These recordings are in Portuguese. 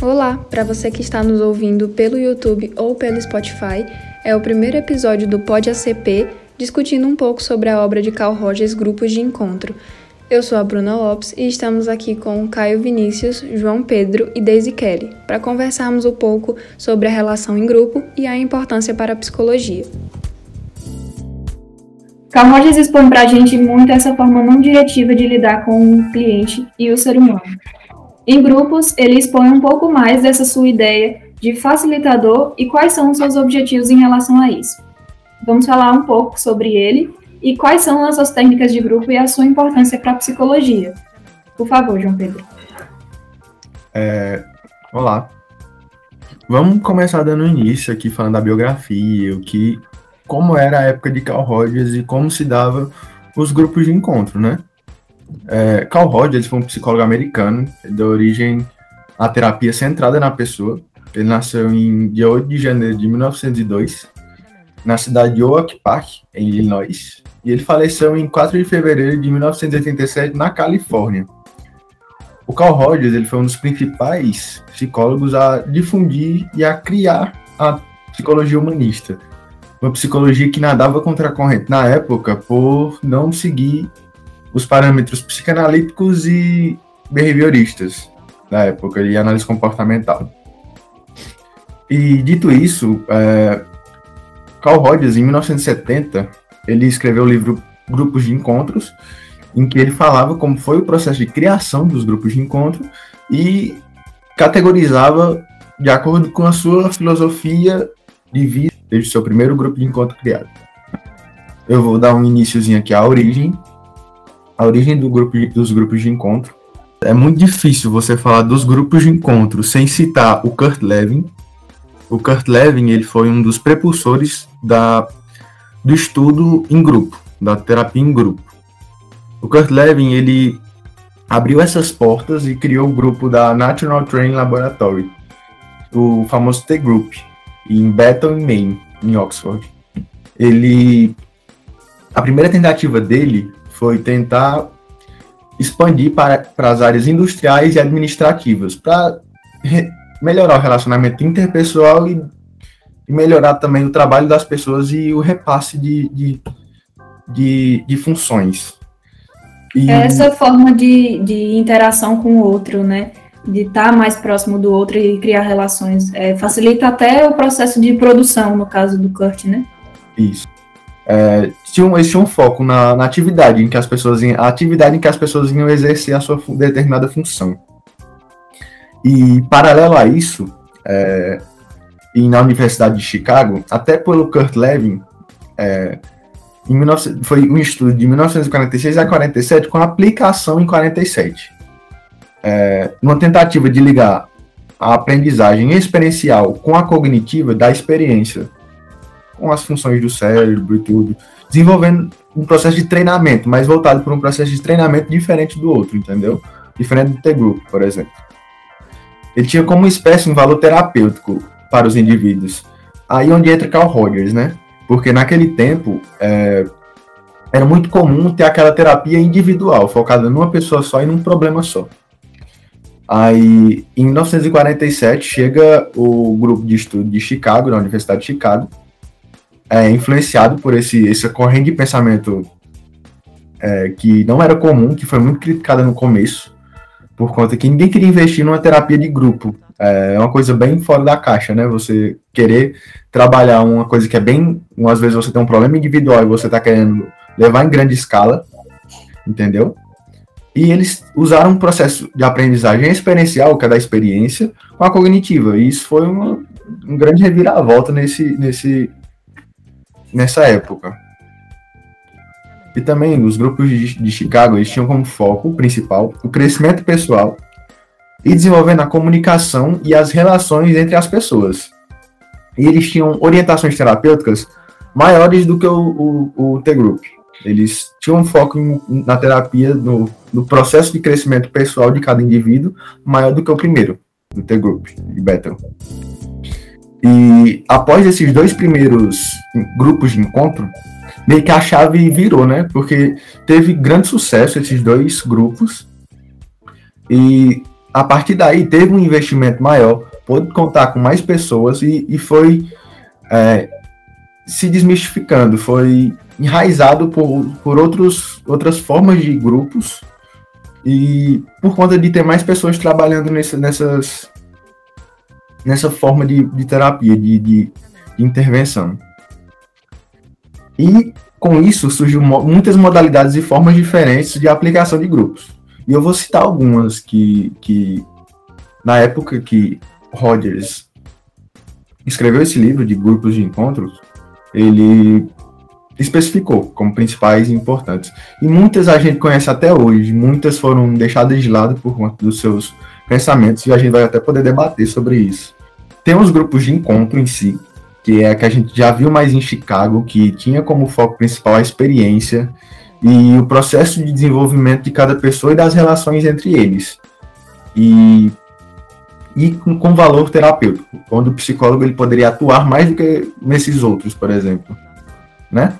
Olá, para você que está nos ouvindo pelo YouTube ou pelo Spotify, é o primeiro episódio do Pod ACP discutindo um pouco sobre a obra de Carl Rogers Grupos de Encontro. Eu sou a Bruna Lopes e estamos aqui com Caio Vinícius, João Pedro e Daisy Kelly para conversarmos um pouco sobre a relação em grupo e a importância para a psicologia. Rogers expõe para a gente muito essa forma não diretiva de lidar com o cliente e o ser humano. Em grupos, ele expõe um pouco mais dessa sua ideia de facilitador e quais são os seus objetivos em relação a isso. Vamos falar um pouco sobre ele e quais são as suas técnicas de grupo e a sua importância para a psicologia. Por favor, João Pedro. É, olá. Vamos começar dando início aqui falando da biografia, o que, como era a época de Carl Rogers e como se dava os grupos de encontro, né? É, Carl Rogers foi um psicólogo americano de origem a terapia centrada na pessoa. Ele nasceu em dia 8 de janeiro de 1902 na cidade de Oak Park, em Illinois, e ele faleceu em 4 de fevereiro de 1987 na Califórnia. O Carl Rogers ele foi um dos principais psicólogos a difundir e a criar a psicologia humanista, uma psicologia que nadava contra a corrente na época por não seguir os parâmetros psicanalíticos e behavioristas da época de análise comportamental. E dito isso, é, Carl Rogers, em 1970, ele escreveu o livro Grupos de Encontros, em que ele falava como foi o processo de criação dos grupos de encontro e categorizava de acordo com a sua filosofia de vida desde o seu primeiro grupo de encontro criado. Eu vou dar um iníciozinho aqui à origem. A origem do grupo de, dos grupos de encontro. É muito difícil você falar dos grupos de encontro sem citar o Kurt Lewin, o Kurt Lewin ele foi um dos prepulsores da, do estudo em grupo, da terapia em grupo. O Kurt Lewin ele abriu essas portas e criou o grupo da National Training Laboratory, o famoso T-Group, em Bethel, em Maine, em Oxford. Ele, a primeira tentativa dele foi tentar expandir para, para as áreas industriais e administrativas, para melhorar o relacionamento interpessoal e, e, melhorar também o trabalho das pessoas e o repasse de, de, de, de funções. E... Essa forma de, de interação com o outro, né? De estar mais próximo do outro e criar relações. É, facilita até o processo de produção, no caso do Kurt, né? Isso. É, tinha, eles um foco na, na, atividade em que as pessoas a atividade em que as pessoas iam exercer a sua determinada função. E, paralelo a isso, é, e na Universidade de Chicago, até pelo Kurt Lewin, é, 19, foi um estudo de 1946 a 47 com aplicação em 47. É, numa tentativa de ligar a aprendizagem experiencial com a cognitiva da experiência, com as funções do cérebro e tudo, desenvolvendo um processo de treinamento, mas voltado para um processo de treinamento diferente do outro, entendeu? Diferente do T-Group, por exemplo ele tinha como espécie um valor terapêutico para os indivíduos. Aí onde entra Carl Rogers, né? Porque naquele tempo é, era muito comum ter aquela terapia individual, focada numa pessoa só e num problema só. Aí, em 1947, chega o grupo de estudo de Chicago, da Universidade de Chicago, é, influenciado por esse, essa corrente de pensamento é, que não era comum, que foi muito criticada no começo, por conta que ninguém queria investir numa terapia de grupo. É uma coisa bem fora da caixa, né? Você querer trabalhar uma coisa que é bem. Às vezes você tem um problema individual e você está querendo levar em grande escala, entendeu? E eles usaram um processo de aprendizagem experiencial, que é da experiência, com a cognitiva. E isso foi uma, um grande reviravolta nesse, nesse, nessa época. E também os grupos de, de Chicago eles tinham como foco principal o crescimento pessoal e desenvolvendo a comunicação e as relações entre as pessoas. E eles tinham orientações terapêuticas maiores do que o, o, o T-Group. Eles tinham um foco em, na terapia, no, no, processo de crescimento pessoal de cada indivíduo, maior do que o primeiro, do T-Group, de Bethel. E após esses dois primeiros grupos de encontro, meio que a chave virou, né? Porque teve grande sucesso esses dois grupos. E a partir daí teve um investimento maior, pôde contar com mais pessoas e, e foi é, se desmistificando, foi enraizado por, por outros, outras formas de grupos e por conta de ter mais pessoas trabalhando nesse, nessas, nessa forma de, de terapia, de, de, de intervenção. E com isso surgiu muitas modalidades e formas diferentes de aplicação de grupos. E eu vou citar algumas que, que na época que Rogers escreveu esse livro de grupos de encontros, ele especificou como principais e importantes. E muitas a gente conhece até hoje, muitas foram deixadas de lado por conta dos seus pensamentos e a gente vai até poder debater sobre isso. Tem os grupos de encontro em si, que é a que a gente já viu mais em Chicago, que tinha como foco principal a experiência e o processo de desenvolvimento de cada pessoa e das relações entre eles. E, e com, com valor terapêutico, onde o psicólogo ele poderia atuar mais do que nesses outros, por exemplo. Né?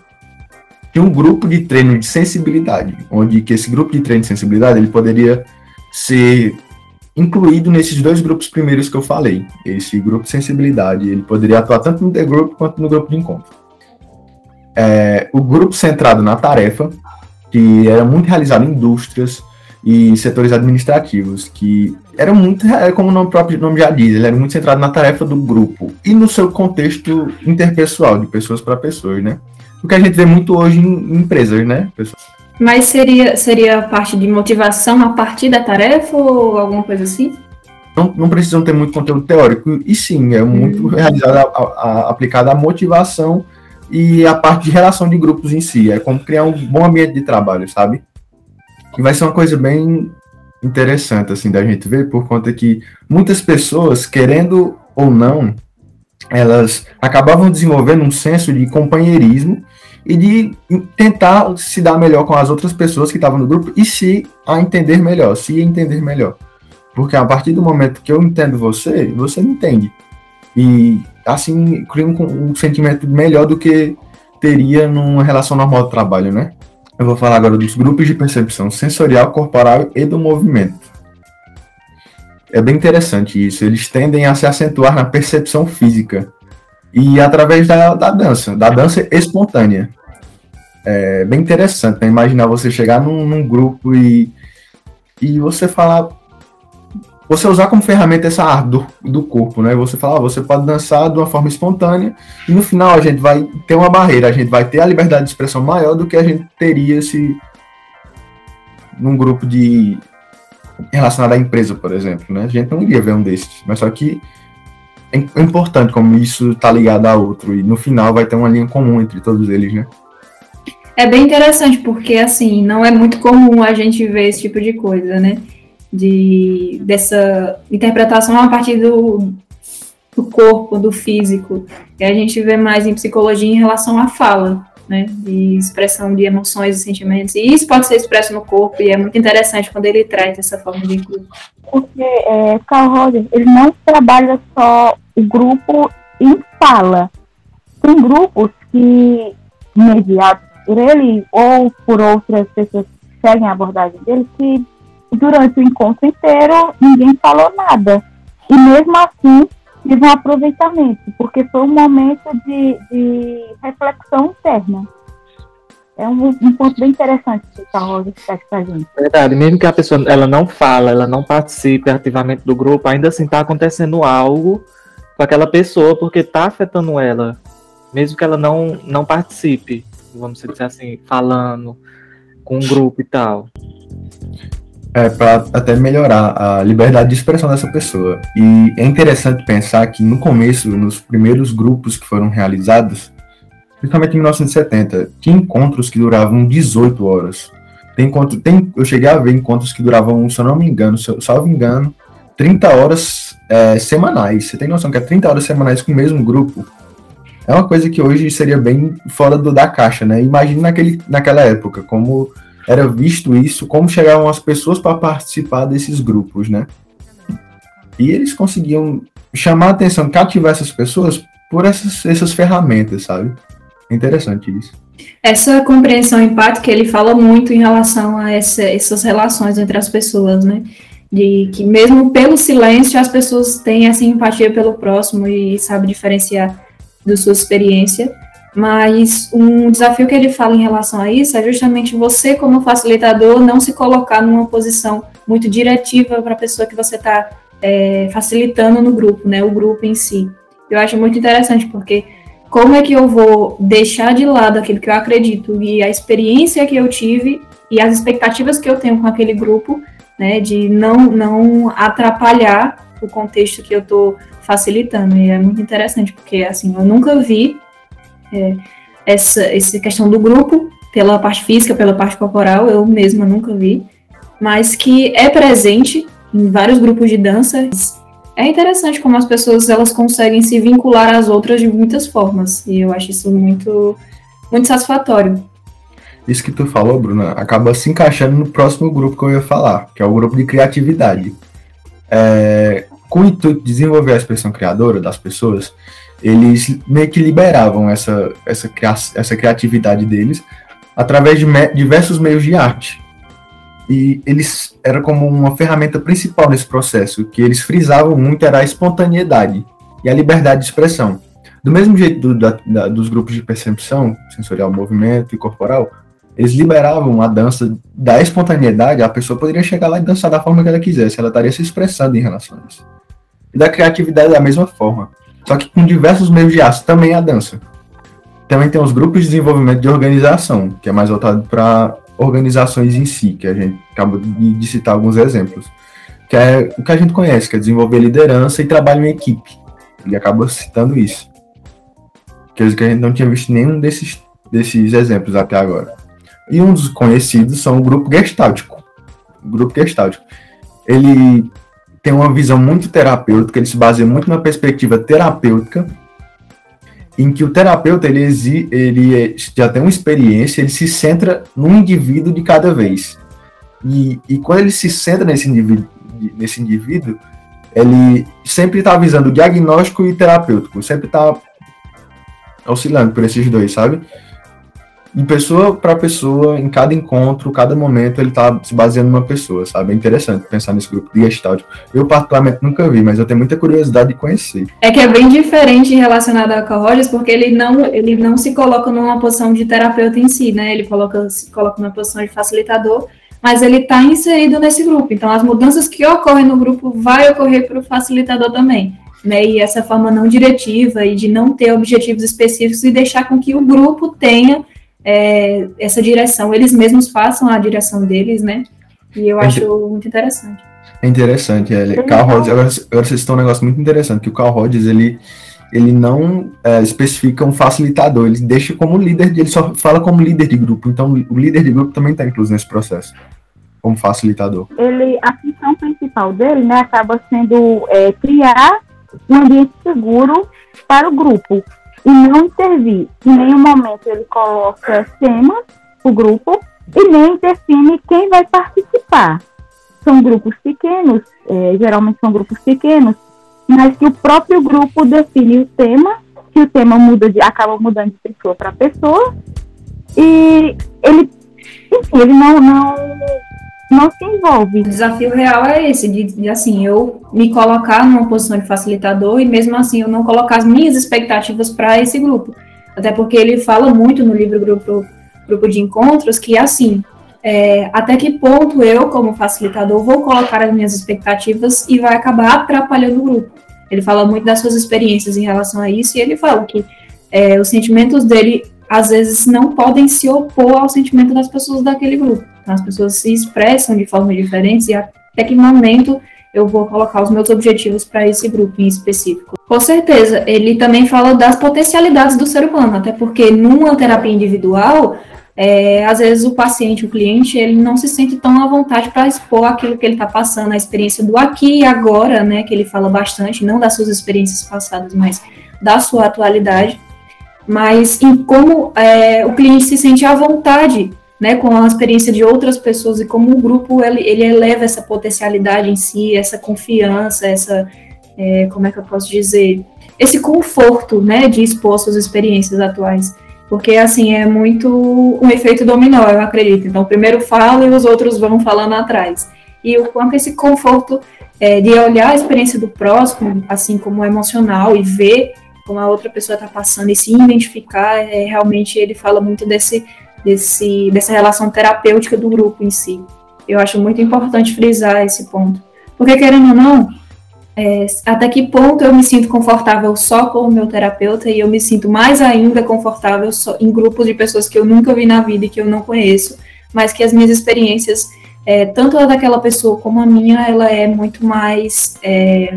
Tinha um grupo de treino de sensibilidade, onde que esse grupo de treino de sensibilidade ele poderia ser incluído nesses dois grupos primeiros que eu falei. Esse grupo de sensibilidade, ele poderia atuar tanto no Group quanto no grupo de encontro. É, o grupo centrado na tarefa, que era muito realizado em indústrias e setores administrativos, que era muito, como o nome próprio nome já diz, ele era muito centrado na tarefa do grupo e no seu contexto interpessoal, de pessoas para pessoas, né? O que a gente vê muito hoje em empresas, né? Pessoas mas seria, seria parte de motivação a partir da tarefa ou alguma coisa assim? Não, não precisam ter muito conteúdo teórico, e sim, é muito hum. realizado a, a, aplicado à motivação e a parte de relação de grupos em si. É como criar um bom ambiente de trabalho, sabe? Que vai ser uma coisa bem interessante, assim, da gente ver, por conta que muitas pessoas, querendo ou não, elas acabavam desenvolvendo um senso de companheirismo e de tentar se dar melhor com as outras pessoas que estavam no grupo e se a entender melhor, se entender melhor. Porque a partir do momento que eu entendo você, você me entende. E assim cria um, um sentimento melhor do que teria numa relação normal de trabalho, né? Eu vou falar agora dos grupos de percepção sensorial, corporal e do movimento. É bem interessante isso. Eles tendem a se acentuar na percepção física e através da, da dança, da dança espontânea. É bem interessante, né? Imaginar você chegar num, num, grupo e, e você falar. Você usar como ferramenta essa arte do, do corpo, né? Você falar, ah, você pode dançar de uma forma espontânea e no final a gente vai ter uma barreira, a gente vai ter a liberdade de expressão maior do que a gente teria se num grupo de relacionado à empresa, por exemplo, né? A gente não iria ver um desses, mas só que é, é importante como isso tá ligado a outro e no final vai ter uma linha comum entre todos eles, né? É bem interessante porque assim não é muito comum a gente ver esse tipo de coisa, né? De dessa interpretação a partir do, do corpo, do físico. E a gente vê mais em psicologia em relação à fala, né? De expressão de emoções e sentimentos. E isso pode ser expresso no corpo e é muito interessante quando ele traz essa forma de inclusão porque é, Carl Rogers ele não trabalha só o grupo em fala. Tem grupos que, mediados por ele ou por outras pessoas que seguem a abordagem dele, que durante o encontro inteiro ninguém falou nada. E mesmo assim, teve um aproveitamento, porque foi um momento de, de reflexão interna é um, um, ponto bem interessante que a Rosa traz pra gente. Verdade, mesmo que a pessoa ela não fala, ela não participe ativamente do grupo, ainda assim está acontecendo algo com aquela pessoa, porque está afetando ela, mesmo que ela não, não participe, vamos dizer assim, falando com um grupo e tal. É, para até melhorar a liberdade de expressão dessa pessoa. E é interessante pensar que no começo, nos primeiros grupos que foram realizados, principalmente em 1970, tinha encontros que duravam 18 horas. Tem encontro, tem, eu cheguei a ver encontros que duravam, se eu não me engano, se eu salvo engano, 30 horas é, semanais. Você tem noção que é 30 horas semanais com o mesmo grupo? É uma coisa que hoje seria bem fora do, da caixa, né? Imagine naquele, naquela época, como era visto isso, como chegavam as pessoas para participar desses grupos, né? E eles conseguiam chamar a atenção, cativar essas pessoas por essas, essas ferramentas, sabe? interessante isso. Essa compreensão empática, ele fala muito em relação a essa, essas relações entre as pessoas, né? de que mesmo pelo silêncio as pessoas têm essa empatia pelo próximo e sabe diferenciar da sua experiência. Mas um desafio que ele fala em relação a isso é justamente você, como facilitador, não se colocar numa posição muito diretiva para a pessoa que você está é, facilitando no grupo, né? O grupo em si. Eu acho muito interessante, porque como é que eu vou deixar de lado aquilo que eu acredito e a experiência que eu tive e as expectativas que eu tenho com aquele grupo, né? De não, não atrapalhar o contexto que eu estou facilitando. E é muito interessante, porque assim, eu nunca vi é, essa, essa questão do grupo, pela parte física, pela parte corporal, eu mesma nunca vi, mas que é presente em vários grupos de dança. É interessante como as pessoas elas conseguem se vincular às outras de muitas formas, e eu acho isso muito, muito satisfatório. Isso que tu falou, Bruna, acaba se encaixando no próximo grupo que eu ia falar, que é o grupo de criatividade. É, com o intuito de desenvolver a expressão criadora das pessoas, eles meio que liberavam essa, essa, essa criatividade deles através de me diversos meios de arte. E eles era como uma ferramenta principal nesse processo, que eles frisavam muito era a espontaneidade e a liberdade de expressão. Do mesmo jeito do, da, da, dos grupos de percepção, sensorial, movimento e corporal, eles liberavam a dança da espontaneidade, a pessoa poderia chegar lá e dançar da forma que ela quisesse, ela estaria se expressando em relação a isso. E da criatividade da mesma forma só que com diversos meios de arte, também a dança. Também tem os grupos de desenvolvimento de organização, que é mais voltado para organizações em si, que a gente acabou de citar alguns exemplos, que é o que a gente conhece, que é desenvolver liderança e trabalho em equipe. Ele acaba citando isso. Que a gente não tinha visto nenhum desses, desses exemplos até agora. E um dos conhecidos são o grupo gestáltico. O grupo gestáltico. Ele tem uma visão muito terapêutica, ele se baseia muito na perspectiva terapêutica, em que o terapeuta ele, ele já tem uma experiência, ele se centra num indivíduo de cada vez. E, e quando ele se centra nesse indivíduo, nesse indivíduo ele sempre está visando diagnóstico e terapêutico, sempre está oscilando por esses dois, sabe? De pessoa para pessoa, em cada encontro, cada momento, ele tá se baseando numa pessoa, sabe? É interessante pensar nesse grupo de Gestalt. Eu, particularmente, nunca vi, mas eu tenho muita curiosidade de conhecer. É que é bem diferente relacionado a Carl Rogers, porque ele não, ele não se coloca numa posição de terapeuta em si, né? Ele coloca, se coloca numa posição de facilitador, mas ele está inserido nesse grupo. Então, as mudanças que ocorrem no grupo vai ocorrer para o facilitador também. Né, e essa forma não diretiva e de não ter objetivos específicos e deixar com que o grupo tenha é, essa direção, eles mesmos façam a direção deles, né? E eu acho muito interessante. É interessante, é. Carl Rhodes, agora, agora vocês estão um negócio muito interessante, que o Carl Rhodes, ele, ele não é, especifica um facilitador, ele deixa como líder, ele só fala como líder de grupo, então o líder de grupo também está incluso nesse processo, como facilitador. Ele, a função principal dele, né, acaba sendo é, criar um ambiente seguro para o grupo, e não intervir. Em nenhum momento ele coloca temas o grupo e nem define quem vai participar. São grupos pequenos, é, geralmente são grupos pequenos, mas que o próprio grupo define o tema, que o tema muda de, acaba mudando de pessoa para pessoa, e ele, enfim, ele não, não não se envolve. O desafio real é esse, de, de, assim, eu me colocar numa posição de facilitador e mesmo assim eu não colocar as minhas expectativas para esse grupo. Até porque ele fala muito no livro Grupo, grupo de Encontros que, assim, é, até que ponto eu, como facilitador, vou colocar as minhas expectativas e vai acabar atrapalhando o grupo. Ele fala muito das suas experiências em relação a isso e ele fala que é, os sentimentos dele às vezes não podem se opor ao sentimento das pessoas daquele grupo. As pessoas se expressam de forma diferente e até que momento eu vou colocar os meus objetivos para esse grupo em específico. Com certeza, ele também fala das potencialidades do ser humano, até porque numa terapia individual, é, às vezes o paciente, o cliente, ele não se sente tão à vontade para expor aquilo que ele está passando, a experiência do aqui e agora, né, que ele fala bastante, não das suas experiências passadas, mas da sua atualidade, mas em como é, o cliente se sente à vontade né, com a experiência de outras pessoas e como o grupo ele, ele eleva essa potencialidade em si, essa confiança, essa, é, como é que eu posso dizer, esse conforto, né, de expor suas experiências atuais, porque assim é muito um efeito dominó, eu acredito. Então, primeiro fala e os outros vão falando atrás. e o quanto esse conforto é, de olhar a experiência do próximo, assim como emocional, e ver como a outra pessoa está passando e se identificar, é, realmente ele fala muito desse, desse, dessa relação terapêutica do grupo em si. Eu acho muito importante frisar esse ponto. Porque, querendo ou não, é, até que ponto eu me sinto confortável só com o meu terapeuta e eu me sinto mais ainda confortável só, em grupos de pessoas que eu nunca vi na vida e que eu não conheço, mas que as minhas experiências, é, tanto a daquela pessoa como a minha, ela é muito mais, é,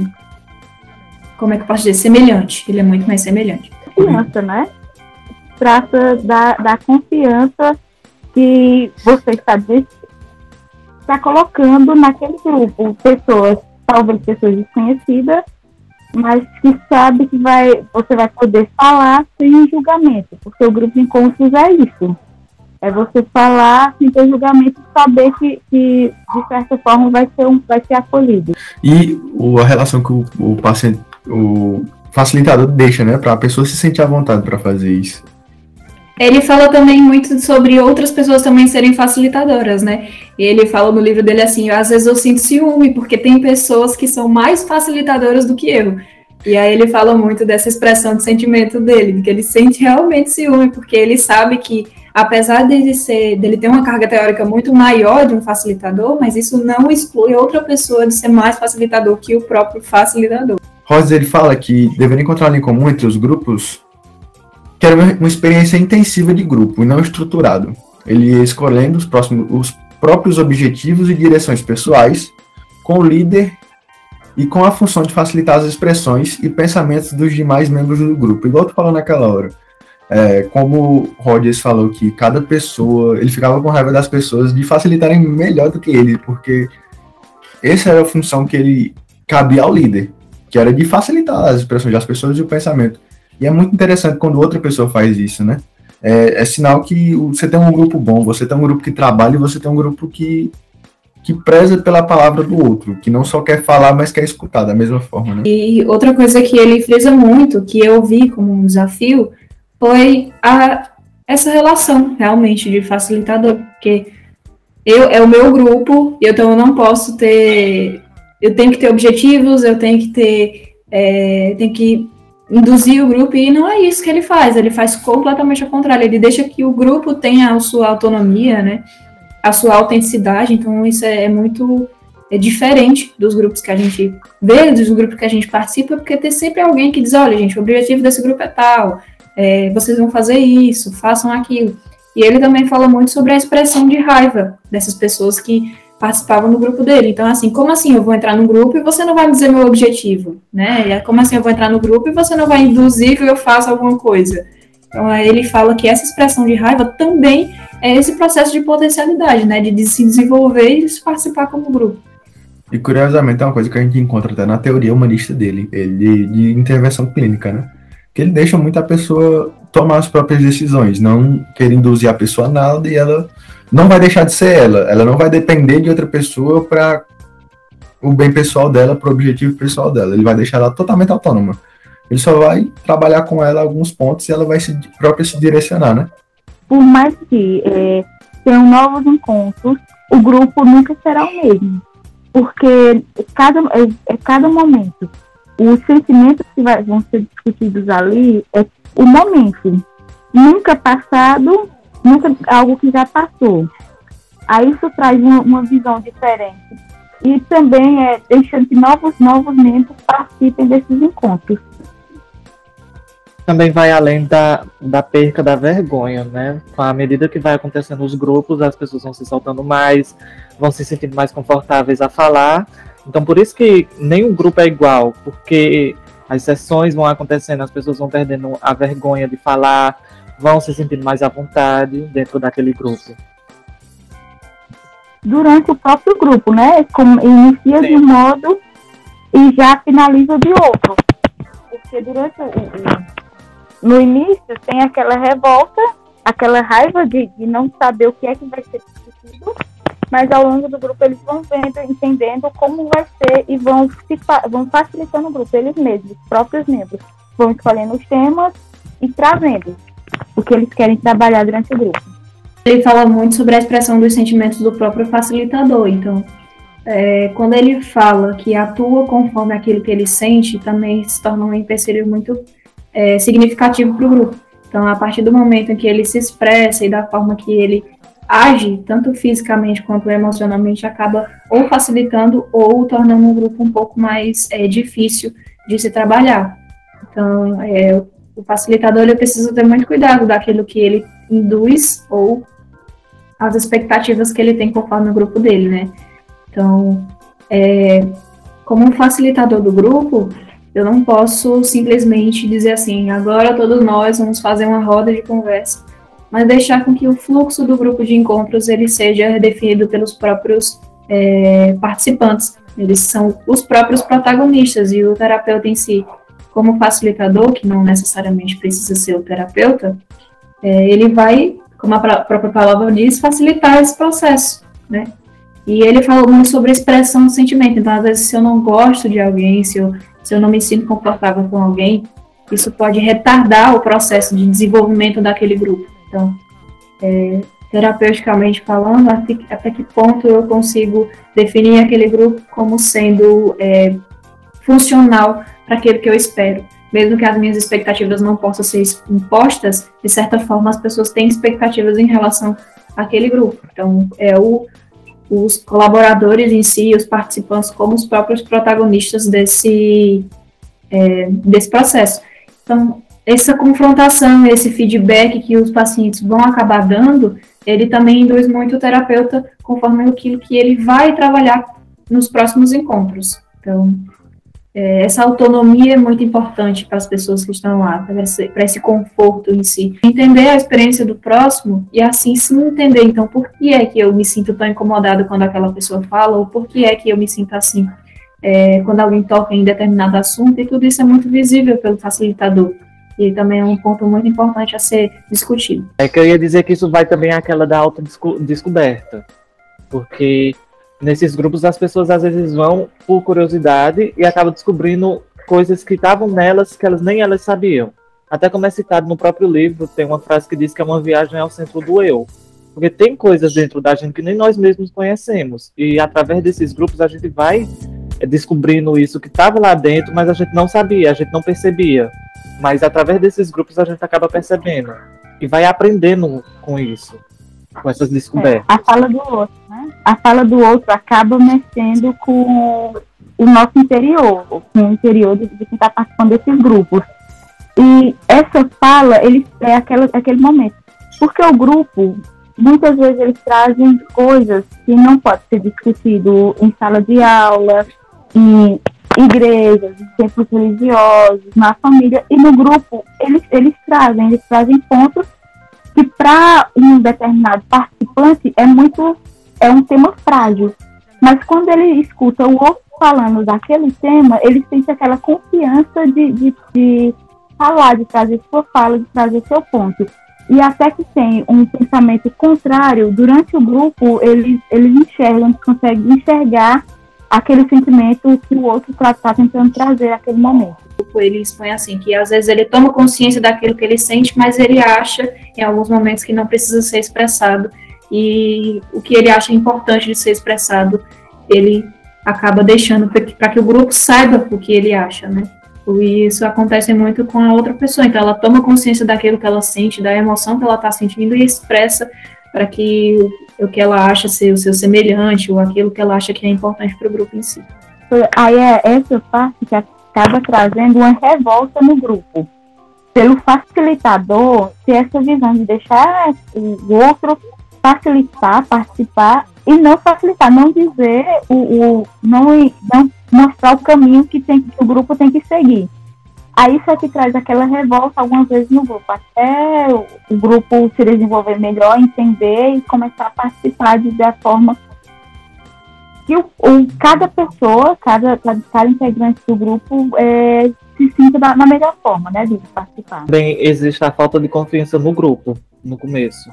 como é que eu posso dizer, semelhante, ele é muito mais semelhante. Confiança, né? Trata da, da confiança que você está, está colocando naquele grupo, pessoas talvez pessoas desconhecidas, mas que sabe que vai, você vai poder falar sem julgamento, porque o grupo de encontros é isso. É você falar sem ter julgamento e saber que, que, de certa forma, vai ser, um, vai ser acolhido. E a relação que o, o paciente, o facilitador deixa, né, para a pessoa se sentir à vontade para fazer isso. Ele fala também muito sobre outras pessoas também serem facilitadoras, né? Ele fala no livro dele assim: às vezes eu sinto ciúme, porque tem pessoas que são mais facilitadoras do que eu. E aí ele fala muito dessa expressão de sentimento dele, que ele sente realmente ciúme, porque ele sabe que, apesar dele, ser, dele ter uma carga teórica muito maior de um facilitador, mas isso não exclui outra pessoa de ser mais facilitador que o próprio facilitador. Rosa, ele fala que deveria encontrar um em comum entre os grupos que era uma experiência intensiva de grupo e não estruturado. Ele ia escolhendo os, próximos, os próprios objetivos e direções pessoais com o líder e com a função de facilitar as expressões e pensamentos dos demais membros do grupo. Igual tu falou naquela hora. É, como Rogers falou que cada pessoa, ele ficava com raiva das pessoas de facilitarem melhor do que ele, porque essa era a função que ele cabia ao líder, que era de facilitar as expressões das pessoas e o pensamento. E é muito interessante quando outra pessoa faz isso, né? É, é sinal que você tem um grupo bom, você tem um grupo que trabalha e você tem um grupo que, que preza pela palavra do outro, que não só quer falar, mas quer escutar da mesma forma, né? E outra coisa que ele frisa muito, que eu vi como um desafio, foi a, essa relação realmente de facilitador, porque eu é o meu grupo, então eu não posso ter, eu tenho que ter objetivos, eu tenho que ter, é, tenho que induzir o grupo e não é isso que ele faz, ele faz completamente ao contrário, ele deixa que o grupo tenha a sua autonomia, né, a sua autenticidade, então isso é, é muito é diferente dos grupos que a gente vê, dos grupos que a gente participa, porque tem sempre alguém que diz, olha gente, o objetivo desse grupo é tal, é, vocês vão fazer isso, façam aquilo, e ele também fala muito sobre a expressão de raiva dessas pessoas que participavam do grupo dele. Então, assim, como assim eu vou entrar no grupo e você não vai me dizer meu objetivo, né? Como assim eu vou entrar no grupo e você não vai induzir que eu faça alguma coisa? Então, ele fala que essa expressão de raiva também é esse processo de potencialidade, né? De se desenvolver e de participar como grupo. E curiosamente é uma coisa que a gente encontra até na teoria humanista dele, ele de intervenção clínica, né? Que ele deixa muito a pessoa tomar as próprias decisões, não querer induzir a pessoa a nada e ela não vai deixar de ser ela. Ela não vai depender de outra pessoa para o bem pessoal dela, para o objetivo pessoal dela. Ele vai deixar ela totalmente autônoma. Ele só vai trabalhar com ela alguns pontos e ela vai se própria se direcionar, né? Por mais que é, tenham novos encontros, o grupo nunca será o mesmo. Porque cada, é, é cada momento. Os sentimentos que vai, vão ser discutidos ali é o momento. Nunca passado nunca algo que já passou. Aí isso traz uma, uma visão diferente. E também é deixando que novos, novos membros participem desses encontros. Também vai além da, da perca da vergonha, né? À medida que vai acontecendo nos grupos, as pessoas vão se soltando mais, vão se sentindo mais confortáveis a falar. Então, por isso que nenhum grupo é igual, porque as sessões vão acontecendo, as pessoas vão perdendo a vergonha de falar, vão se sentindo mais à vontade dentro daquele grupo. Durante o próprio grupo, né? Como inicia Sim. de um modo e já finaliza de outro. Porque durante o, no início tem aquela revolta, aquela raiva de, de não saber o que é que vai ser discutido, mas ao longo do grupo eles vão vendo, entendendo como vai ser e vão, se, vão facilitando o grupo, eles mesmos, os próprios membros, vão escolhendo os temas e trazendo o que eles querem trabalhar durante o grupo. Ele fala muito sobre a expressão dos sentimentos do próprio facilitador, então é, quando ele fala que atua conforme aquilo que ele sente, também se torna um empecilho muito é, significativo para o grupo. Então, a partir do momento em que ele se expressa e da forma que ele age, tanto fisicamente quanto emocionalmente, acaba ou facilitando ou tornando um grupo um pouco mais é, difícil de se trabalhar. Então, é, o facilitador ele precisa ter muito cuidado daquilo que ele induz ou as expectativas que ele tem conforme o grupo dele, né? Então, é, como um facilitador do grupo, eu não posso simplesmente dizer assim, agora todos nós vamos fazer uma roda de conversa mas deixar com que o fluxo do grupo de encontros ele seja definido pelos próprios é, participantes. Eles são os próprios protagonistas e o terapeuta em si, como facilitador, que não necessariamente precisa ser o terapeuta, é, ele vai, como a própria palavra diz, facilitar esse processo, né? E ele falou muito sobre a expressão do sentimento. Então, às vezes, se eu não gosto de alguém, se eu, se eu não me sinto confortável com alguém, isso pode retardar o processo de desenvolvimento daquele grupo. Então, é, terapeuticamente falando, até, até, que ponto eu consigo definir aquele grupo como sendo é, funcional para aquilo que eu espero. Mesmo que as minhas expectativas não possam ser impostas, de certa forma as pessoas têm expectativas em relação àquele grupo. Então, é o, os colaboradores em si, os participantes, como os próprios protagonistas desse, é, desse processo. Então, essa confrontação, esse feedback que os pacientes vão acabar dando, ele também induz muito o terapeuta conforme aquilo que ele vai trabalhar nos próximos encontros. Então, é, essa autonomia é muito importante para as pessoas que estão lá, para esse, esse conforto em si. Entender a experiência do próximo e assim se entender, então, por que é que eu me sinto tão incomodado quando aquela pessoa fala, ou por que é que eu me sinto assim é, quando alguém toca em determinado assunto, e tudo isso é muito visível pelo facilitador e também é um ponto muito importante a ser discutido. É que eu ia dizer que isso vai também àquela da autodescoberta, porque nesses grupos as pessoas às vezes vão por curiosidade e acabam descobrindo coisas que estavam nelas que elas nem elas sabiam. Até como é citado no próprio livro, tem uma frase que diz que é uma viagem ao centro do eu. Porque tem coisas dentro da gente que nem nós mesmos conhecemos. E através desses grupos a gente vai descobrindo isso que estava lá dentro, mas a gente não sabia, a gente não percebia. Mas através desses grupos a gente acaba percebendo e vai aprendendo com isso, com essas descobertas. É, a fala do outro, né? A fala do outro acaba mexendo com o nosso interior, com o interior de, de quem está participando desses grupos. E essa fala, ele é aquela, aquele momento. Porque o grupo, muitas vezes eles trazem coisas que não pode ser discutido em sala de aula, em igrejas, em templos religiosos, na família e no grupo, eles, eles trazem, eles trazem pontos que para um determinado participante é muito, é um tema frágil. Mas quando ele escuta o outro falando daquele tema, ele sente aquela confiança de, de, de falar, de trazer sua fala, de trazer seu ponto. E até que tem um pensamento contrário, durante o grupo, eles, eles enxergam, conseguem enxergar aquele sentimento que o outro está tá tentando trazer naquele momento. Ele expõe assim, que às vezes ele toma consciência daquilo que ele sente, mas ele acha em alguns momentos que não precisa ser expressado e o que ele acha importante de ser expressado, ele acaba deixando para que o grupo saiba o que ele acha, né? E isso acontece muito com a outra pessoa, então ela toma consciência daquilo que ela sente, da emoção que ela está sentindo e expressa para que o que ela acha ser o seu semelhante ou aquilo que ela acha que é importante para o grupo em si. Aí é essa parte que acaba trazendo uma revolta no grupo. Pelo facilitador, ter essa visão de deixar o outro facilitar, participar e não facilitar, não dizer o, o não, não mostrar o caminho que, tem, que o grupo tem que seguir. Aí isso é que traz aquela revolta algumas vezes no grupo, até o, grupo se desenvolver melhor, entender e começar a participar de, da forma que o, o, cada pessoa, cada, cada integrante do grupo é, se sinta da, na melhor forma, né, de participar. Também existe a falta de confiança no grupo, no começo.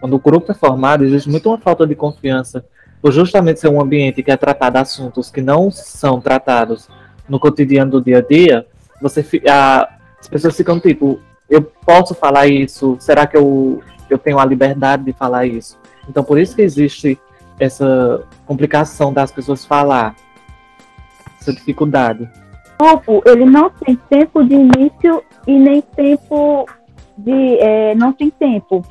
Quando o grupo é formado, existe muito uma falta de confiança, por justamente ser um ambiente que é tratado assuntos que não são tratados no cotidiano do dia a dia, você a, as pessoas ficam tipo, eu posso falar isso? Será que eu, eu tenho a liberdade de falar isso? Então, por isso que existe essa complicação das pessoas falar, essa dificuldade? O grupo, ele não tem tempo de início e nem tempo de. É, não tem tempo.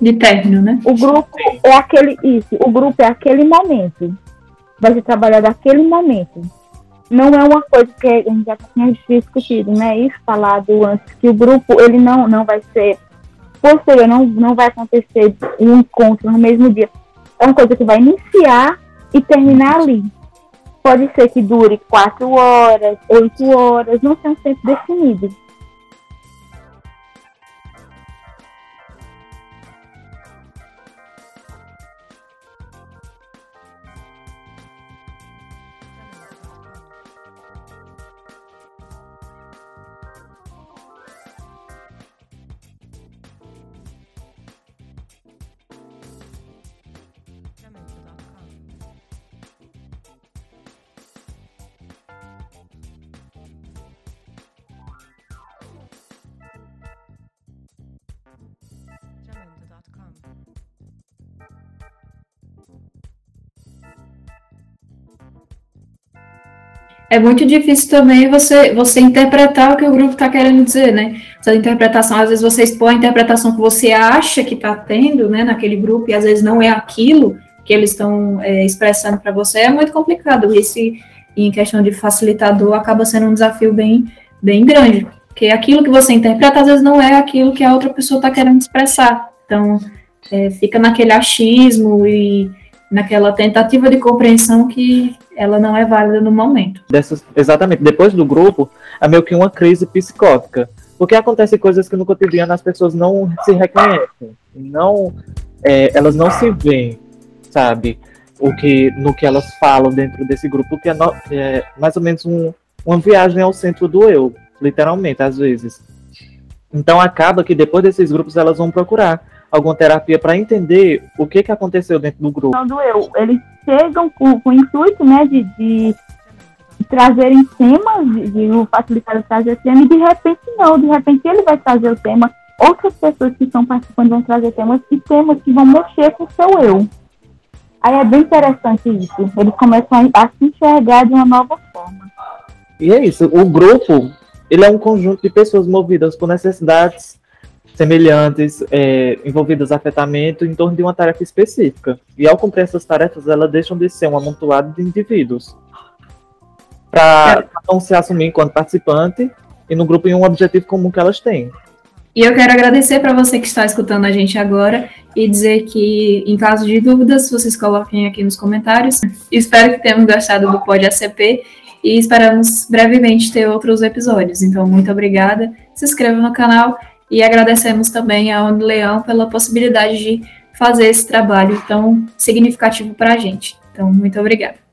De término, né? O grupo é aquele. Isso, o grupo é aquele momento. Vai ser trabalhado naquele momento. Não é uma coisa que a gente já tinha discutido, né? Isso falado antes, que o grupo ele não, não vai ser posterior, não, não vai acontecer um encontro no mesmo dia. É uma coisa que vai iniciar e terminar ali. Pode ser que dure quatro horas, oito horas, não tem um tempo definido. É muito difícil também você, você interpretar o que o grupo está querendo dizer, né? Essa interpretação, às vezes você expõe a interpretação que você acha que está tendo, né, naquele grupo, e às vezes não é aquilo que eles estão é, expressando para você, é muito complicado. Esse, em questão de facilitador, acaba sendo um desafio bem, bem grande, porque aquilo que você interpreta, às vezes não é aquilo que a outra pessoa está querendo expressar. Então, é, fica naquele achismo e naquela tentativa de compreensão que ela não é válida no momento. Dessas, exatamente. Depois do grupo, é meio que uma crise psicótica. Porque acontecem coisas que no cotidiano as pessoas não se reconhecem. Não, é, elas não se veem, sabe? O que, no que elas falam dentro desse grupo, que é, no, é mais ou menos um, uma viagem ao centro do eu, literalmente, às vezes. Então acaba que depois desses grupos elas vão procurar alguma terapia para entender o que, que aconteceu dentro do grupo. Não eu. Eles chegam com, com o intuito né, de, de, de trazerem temas, de, de o facilitador trazer tema, e de repente não, de repente ele vai trazer o tema, outras pessoas que estão participando vão trazer temas e temas que vão mexer com o seu eu. Aí é bem interessante isso. Eles começam a, a se enxergar de uma nova forma. E é isso. O grupo, ele é um conjunto de pessoas movidas por necessidades semelhantes, é, envolvidas afetamento em torno de uma tarefa específica. E ao cumprir essas tarefas, elas deixam de ser um amontoado de indivíduos para não se assumir enquanto participante e no grupo em um objetivo comum que elas têm. E eu quero agradecer para você que está escutando a gente agora e dizer que, em caso de dúvidas, vocês coloquem aqui nos comentários. Espero que tenham gostado do Pod ACP e esperamos brevemente ter outros episódios. Então, muito obrigada. Se inscreva no canal e agradecemos também a ONU Leão pela possibilidade de fazer esse trabalho tão significativo para a gente. Então, muito obrigada.